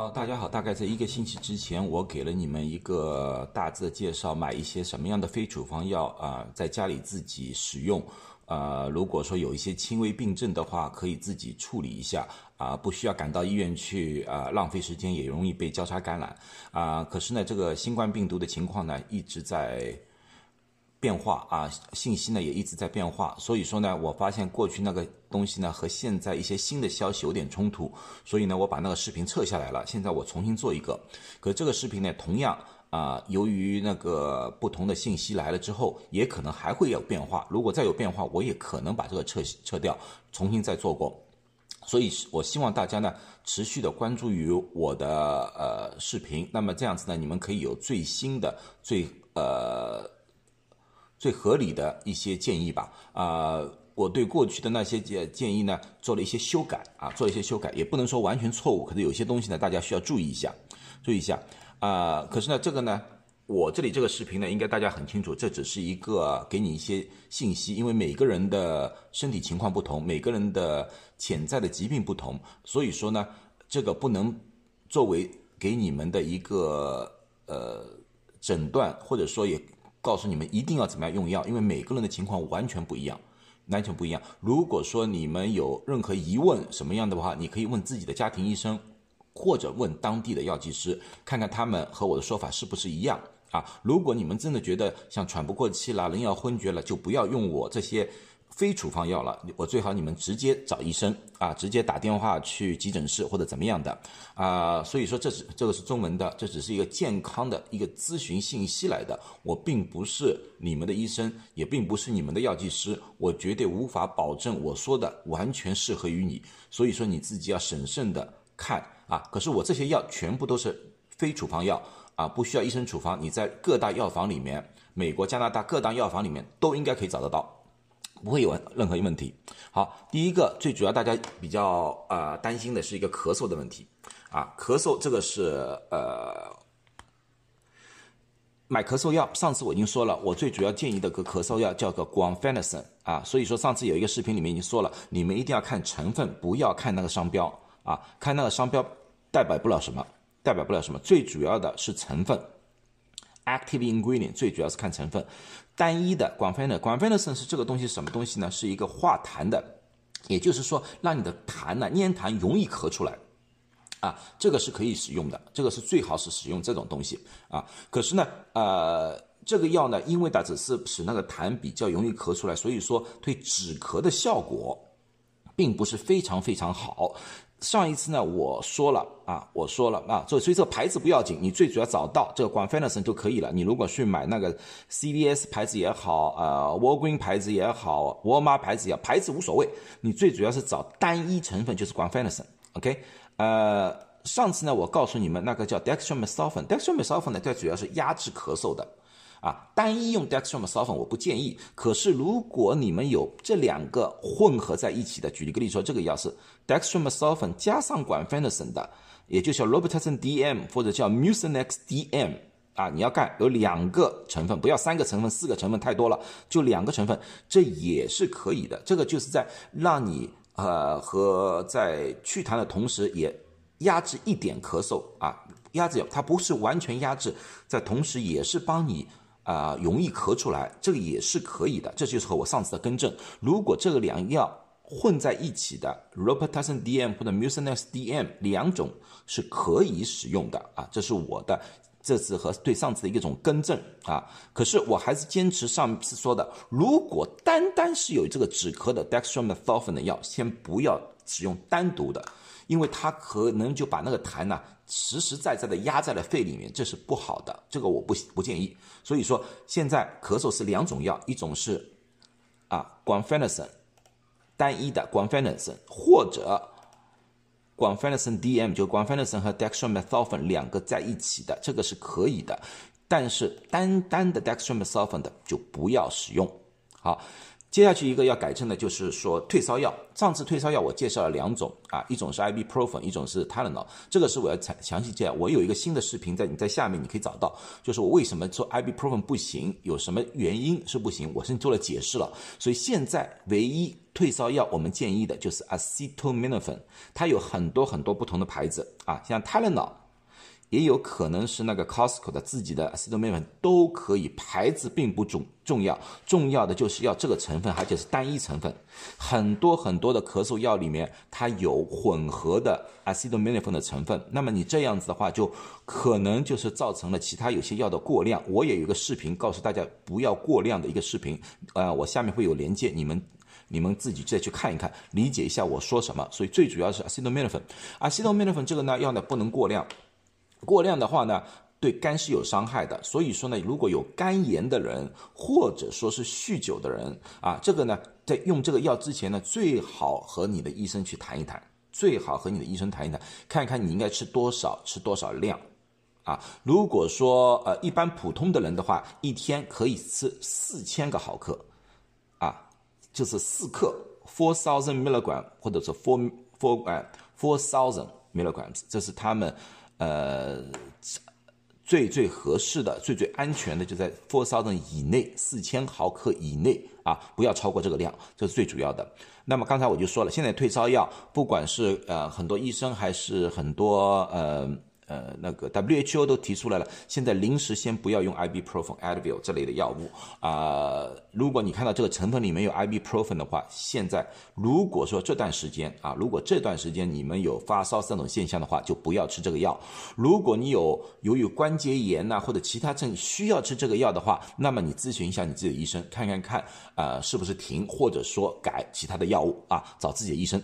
好，大家好。大概在一个星期之前，我给了你们一个大致的介绍，买一些什么样的非处方药啊，在家里自己使用。呃，如果说有一些轻微病症的话，可以自己处理一下啊，不需要赶到医院去啊，浪费时间，也容易被交叉感染啊。可是呢，这个新冠病毒的情况呢，一直在。变化啊，信息呢也一直在变化，所以说呢，我发现过去那个东西呢和现在一些新的消息有点冲突，所以呢，我把那个视频撤下来了。现在我重新做一个，可这个视频呢，同样啊，由于那个不同的信息来了之后，也可能还会有变化。如果再有变化，我也可能把这个撤撤掉，重新再做过。所以，我希望大家呢持续的关注于我的呃视频，那么这样子呢，你们可以有最新的最呃。最合理的一些建议吧，啊，我对过去的那些建建议呢做了一些修改啊，做了一些修改，也不能说完全错误，可是有些东西呢大家需要注意一下，注意一下啊。可是呢，这个呢，我这里这个视频呢，应该大家很清楚，这只是一个给你一些信息，因为每个人的身体情况不同，每个人的潜在的疾病不同，所以说呢，这个不能作为给你们的一个呃诊断，或者说也。告诉你们一定要怎么样用药，因为每个人的情况完全不一样，完全不一样。如果说你们有任何疑问什么样的话，你可以问自己的家庭医生，或者问当地的药剂师，看看他们和我的说法是不是一样啊。如果你们真的觉得像喘不过气啦、人要昏厥了，就不要用我这些。非处方药了，我最好你们直接找医生啊，直接打电话去急诊室或者怎么样的啊。所以说这是这个是中文的，这只是一个健康的一个咨询信息来的。我并不是你们的医生，也并不是你们的药剂师，我绝对无法保证我说的完全适合于你。所以说你自己要审慎的看啊。可是我这些药全部都是非处方药啊，不需要医生处方，你在各大药房里面，美国、加拿大各大药房里面都应该可以找得到。不会有任何问题。好，第一个最主要大家比较呃担心的是一个咳嗽的问题啊，咳嗽这个是呃买咳嗽药。上次我已经说了，我最主要建议的个咳嗽药叫个 guanfacine 啊，所以说上次有一个视频里面已经说了，你们一定要看成分，不要看那个商标啊，看那个商标代表不了什么，代表不了什么，最主要的是成分。Active ingredient 最主要是看成分，单一的广泛的广泛的是这个东西什么东西呢？是一个化痰的，也就是说让你的痰呢粘痰容易咳出来，啊，这个是可以使用的，这个是最好是使用这种东西啊。可是呢，呃，这个药呢，因为它只是使那个痰比较容易咳出来，所以说对止咳的效果并不是非常非常好。上一次呢，我说了啊，我说了啊，所以所以这个牌子不要紧，你最主要找到这个 Guanfacine 就可以了。你如果去买那个 CVS 牌子也好，呃，Walgreen 牌子也好，沃尔玛牌子也好，牌子无所谓，你最主要是找单一成分，就是 Guanfacine。OK，呃，上次呢，我告诉你们那个叫 Dextromethorphan，Dextromethorphan 呢，它主要是压制咳嗽的。啊，单一用 dextromethorphan 我不建议。可是如果你们有这两个混合在一起的，举一个例说，这个药是 dextromethorphan 加上 guanfacine 的，也就叫 robitussin DM 或者叫 mucinex DM 啊，你要干有两个成分，不要三个成分、四个成分太多了，就两个成分，这也是可以的。这个就是在让你呃和在祛痰的同时，也压制一点咳嗽啊，压制它不是完全压制，在同时也是帮你。啊，容易咳出来，这个也是可以的，这就是和我上次的更正。如果这个两药混在一起的 r o p e t a s i n DM 或者 Mucinex DM 两种是可以使用的啊，这是我的这次和对上次的一种更正啊。可是我还是坚持上次说的，如果单单是有这个止咳的 Dextromethorphan 的药，先不要使用单独的。因为它可能就把那个痰呢实实在在的压在了肺里面，这是不好的，这个我不不建议。所以说现在咳嗽是两种药，一种是啊广芬尼森单一的广芬尼森或者广芬尼森 DM 就广芬尼森和 dextromethorphan 两个在一起的，这个是可以的。但是单单的 dextromethorphan 的就不要使用。好，接下去一个要改正的就是说退烧药。上次退烧药我介绍了两种啊，一种是 ibuprofen，一种是 Tylenol。这个是我要详详细介绍。我有一个新的视频在你在下面你可以找到，就是我为什么说 ibuprofen 不行，有什么原因是不行，我是做了解释了。所以现在唯一退烧药我们建议的就是 acetaminophen，它有很多很多不同的牌子啊，像 Tylenol。也有可能是那个 Costco 的自己的 acetaminophen 都可以，牌子并不重重要，重要的就是要这个成分，而且是单一成分。很多很多的咳嗽药里面它有混合的 acetaminophen 的成分，那么你这样子的话，就可能就是造成了其他有些药的过量。我也有一个视频告诉大家不要过量的一个视频，呃，我下面会有连接，你们你们自己再去看一看，理解一下我说什么。所以最主要是 acetaminophen，acetaminophen 这个呢药呢不能过量。过量的话呢，对肝是有伤害的。所以说呢，如果有肝炎的人，或者说是酗酒的人啊，这个呢，在用这个药之前呢，最好和你的医生去谈一谈，最好和你的医生谈一谈，看看你应该吃多少，吃多少量，啊，如果说呃一般普通的人的话，一天可以吃四千个毫克，啊，就是四克，four thousand milligram，或者是 four four 呃 four thousand milligrams，这是他们。呃，最最合适的、最最安全的就在 four thousand 以内，四千毫克以内啊，不要超过这个量，这是最主要的。那么刚才我就说了，现在退烧药，不管是呃很多医生还是很多呃。呃，那个 WHO 都提出来了，现在临时先不要用 ibuprofen、Advil 这类的药物啊。如果你看到这个成分里面有 ibuprofen 的话，现在如果说这段时间啊，如果这段时间你们有发烧这种现象的话，就不要吃这个药。如果你有由于关节炎呐或者其他症需要吃这个药的话，那么你咨询一下你自己的医生，看看看啊是不是停，或者说改其他的药物啊，找自己的医生，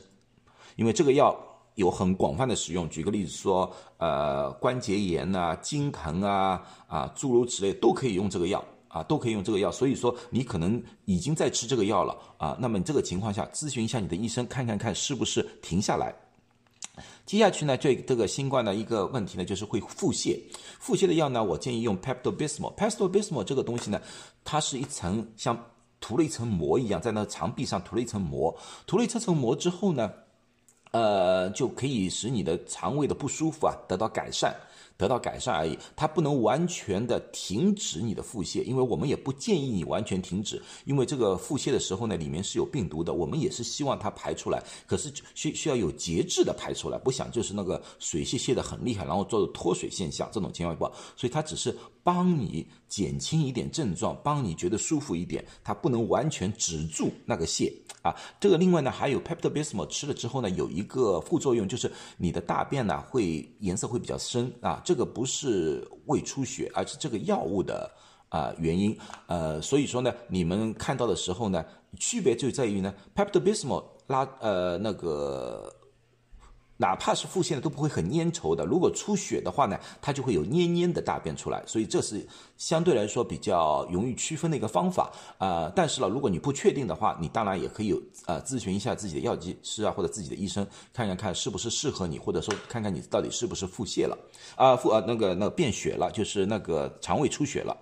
因为这个药。有很广泛的使用，举个例子说，呃，关节炎呐、筋疼啊、啊，诸如此类都可以用这个药啊，都可以用这个药。所以说，你可能已经在吃这个药了啊，那么你这个情况下，咨询一下你的医生，看看看是不是停下来。接下去呢，这这个新冠的一个问题呢，就是会腹泻。腹泻的药呢，我建议用 Pepto Bismol。Pepto Bismol 这个东西呢，它是一层像涂了一层膜一样，在那肠壁上涂了一层膜，涂了一层膜之后呢。呃，就可以使你的肠胃的不舒服啊得到改善。得到改善而已，它不能完全的停止你的腹泻，因为我们也不建议你完全停止，因为这个腹泻的时候呢，里面是有病毒的，我们也是希望它排出来，可是需需要有节制的排出来，不想就是那个水泄泄的很厉害，然后做脱水现象这种情况不好，所以它只是帮你减轻一点症状，帮你觉得舒服一点，它不能完全止住那个泻啊。这个另外呢，还有 Pepto Bismol 吃了之后呢，有一个副作用就是你的大便呢会颜色会比较深啊。这个不是胃出血，而是这个药物的啊原因，呃，所以说呢，你们看到的时候呢，区别就在于呢，Pepto Bismol 拉呃那个。哪怕是腹泻的都不会很粘稠的，如果出血的话呢，它就会有黏黏的大便出来，所以这是相对来说比较容易区分的一个方法啊。但是呢，如果你不确定的话，你当然也可以有呃咨询一下自己的药剂师啊或者自己的医生，看看看是不是适合你，或者说看看你到底是不是腹泻了啊腹呃那个那个便血了，就是那个肠胃出血了。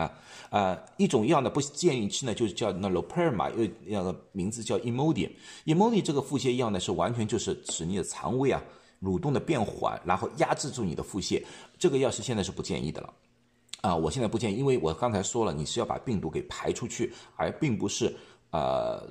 啊，呃，一种药呢不建议吃呢，就是叫那 loperma，又那个名字叫 Imodium。Imodium 这个腹泻药呢，是完全就是使你的肠胃啊蠕动的变缓，然后压制住你的腹泻。这个药是现在是不建议的了。啊，我现在不建议，因为我刚才说了，你是要把病毒给排出去，而并不是呃。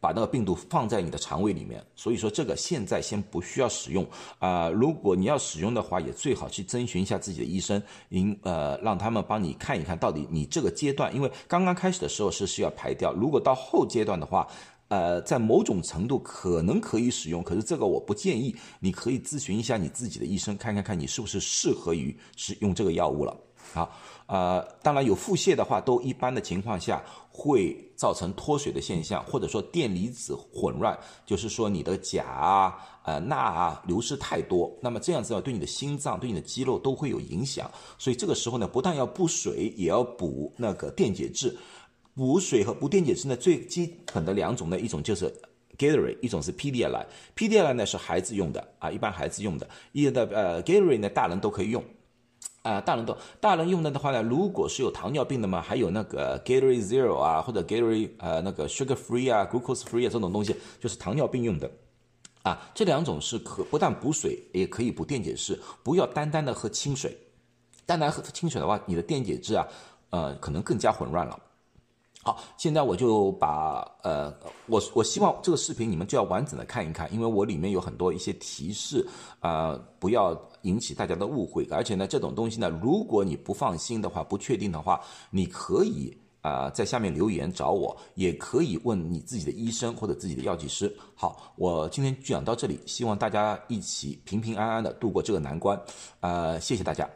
把那个病毒放在你的肠胃里面，所以说这个现在先不需要使用啊。如果你要使用的话，也最好去征询一下自己的医生，您呃让他们帮你看一看到底你这个阶段，因为刚刚开始的时候是需要排掉，如果到后阶段的话，呃，在某种程度可能可以使用，可是这个我不建议。你可以咨询一下你自己的医生，看看看你是不是适合于使用这个药物了。好，呃，当然有腹泻的话，都一般的情况下会造成脱水的现象，或者说电离子混乱，就是说你的钾啊、呃钠啊流失太多，那么这样子呢，对你的心脏、对你的肌肉都会有影响。所以这个时候呢，不但要补水，也要补那个电解质。补水和补电解质呢，最基本的两种呢，一种就是 Gatorade，一种是 Pedialyte。Pedialyte 呢是孩子用的啊，一般孩子用的。一的呃 Gatorade 呢，大人都可以用。啊，大人都大人用的的话呢，如果是有糖尿病的嘛，还有那个 Gatorade Zero 啊，或者 Gatorade 呃那个 Sugar Free 啊，Glucose Free 啊这种东西，就是糖尿病用的。啊，这两种是可不但补水，也可以补电解质。不要单单的喝清水，单单喝清水的话，你的电解质啊，呃，可能更加混乱了。好，现在我就把呃，我我希望这个视频你们就要完整的看一看，因为我里面有很多一些提示啊，不要引起大家的误会。而且呢，这种东西呢，如果你不放心的话，不确定的话，你可以。啊，在下面留言找我，也可以问你自己的医生或者自己的药剂师。好，我今天讲到这里，希望大家一起平平安安的度过这个难关。呃，谢谢大家。